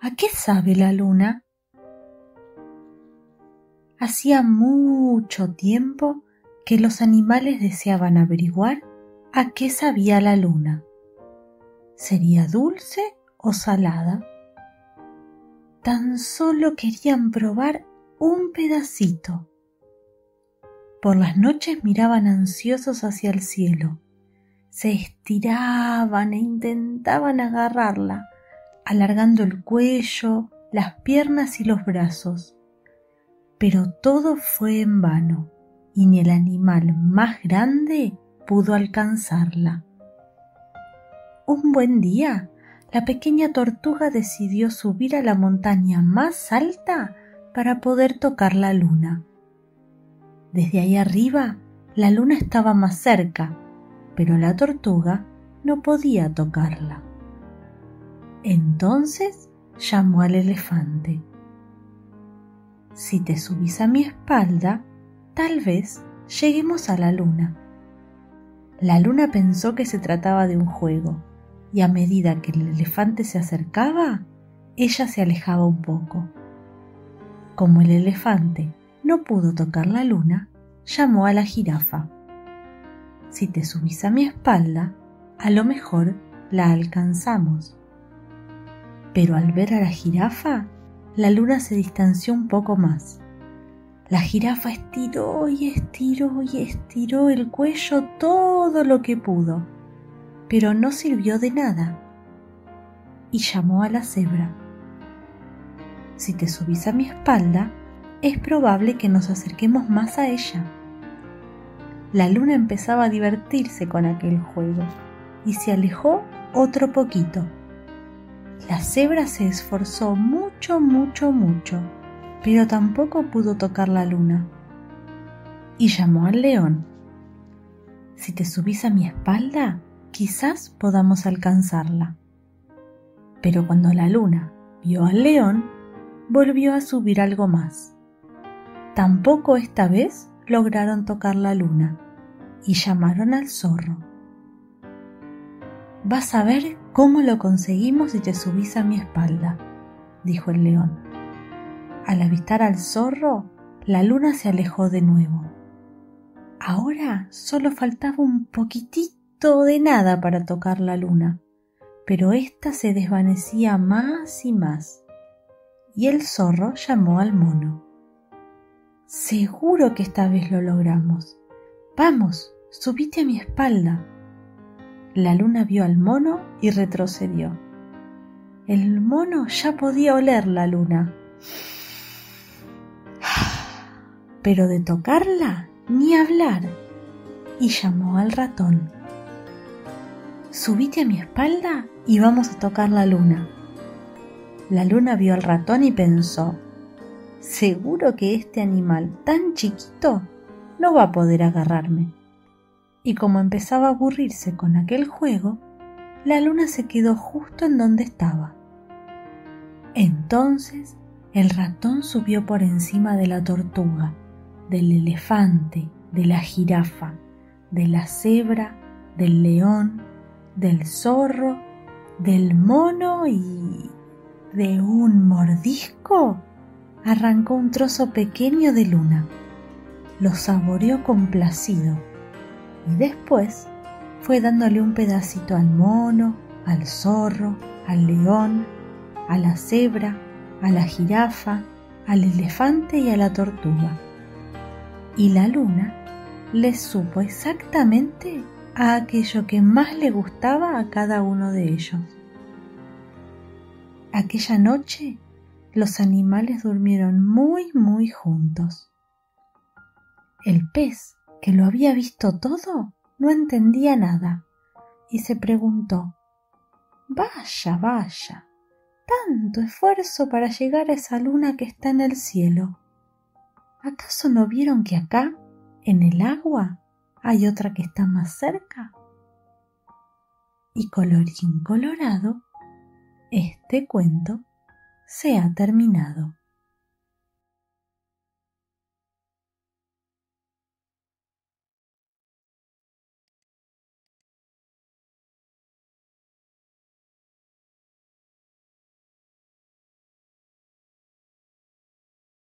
¿A qué sabe la luna? Hacía mucho tiempo que los animales deseaban averiguar a qué sabía la luna. ¿Sería dulce o salada? Tan solo querían probar un pedacito. Por las noches miraban ansiosos hacia el cielo, se estiraban e intentaban agarrarla, alargando el cuello, las piernas y los brazos pero todo fue en vano y ni el animal más grande pudo alcanzarla. Un buen día, la pequeña tortuga decidió subir a la montaña más alta para poder tocar la luna. Desde ahí arriba, la luna estaba más cerca, pero la tortuga no podía tocarla. Entonces llamó al elefante. Si te subís a mi espalda, tal vez lleguemos a la luna. La luna pensó que se trataba de un juego, y a medida que el elefante se acercaba, ella se alejaba un poco. Como el elefante no pudo tocar la luna, llamó a la jirafa. Si te subís a mi espalda, a lo mejor la alcanzamos. Pero al ver a la jirafa, la luna se distanció un poco más. La jirafa estiró y estiró y estiró el cuello todo lo que pudo, pero no sirvió de nada. Y llamó a la cebra. Si te subís a mi espalda, es probable que nos acerquemos más a ella. La luna empezaba a divertirse con aquel juego y se alejó otro poquito la cebra se esforzó mucho, mucho, mucho, pero tampoco pudo tocar la luna. Y llamó al león. Si te subís a mi espalda, quizás podamos alcanzarla. Pero cuando la luna vio al león, volvió a subir algo más. Tampoco esta vez lograron tocar la luna y llamaron al zorro. Vas a ver ¿Cómo lo conseguimos si te subís a mi espalda? dijo el león. Al avistar al zorro, la luna se alejó de nuevo. Ahora solo faltaba un poquitito de nada para tocar la luna, pero ésta se desvanecía más y más. Y el zorro llamó al mono. Seguro que esta vez lo logramos. Vamos, subite a mi espalda. La luna vio al mono y retrocedió. El mono ya podía oler la luna. Pero de tocarla, ni hablar. Y llamó al ratón. Subite a mi espalda y vamos a tocar la luna. La luna vio al ratón y pensó, seguro que este animal tan chiquito no va a poder agarrarme y como empezaba a aburrirse con aquel juego, la luna se quedó justo en donde estaba. Entonces el ratón subió por encima de la tortuga, del elefante, de la jirafa, de la cebra, del león, del zorro, del mono y de un mordisco arrancó un trozo pequeño de luna. Lo saboreó complacido y después fue dándole un pedacito al mono, al zorro, al león, a la cebra, a la jirafa, al elefante y a la tortuga. Y la luna le supo exactamente a aquello que más le gustaba a cada uno de ellos. Aquella noche los animales durmieron muy, muy juntos. El pez que lo había visto todo, no entendía nada y se preguntó Vaya, vaya, tanto esfuerzo para llegar a esa luna que está en el cielo. ¿Acaso no vieron que acá, en el agua, hay otra que está más cerca? Y colorín colorado, este cuento se ha terminado.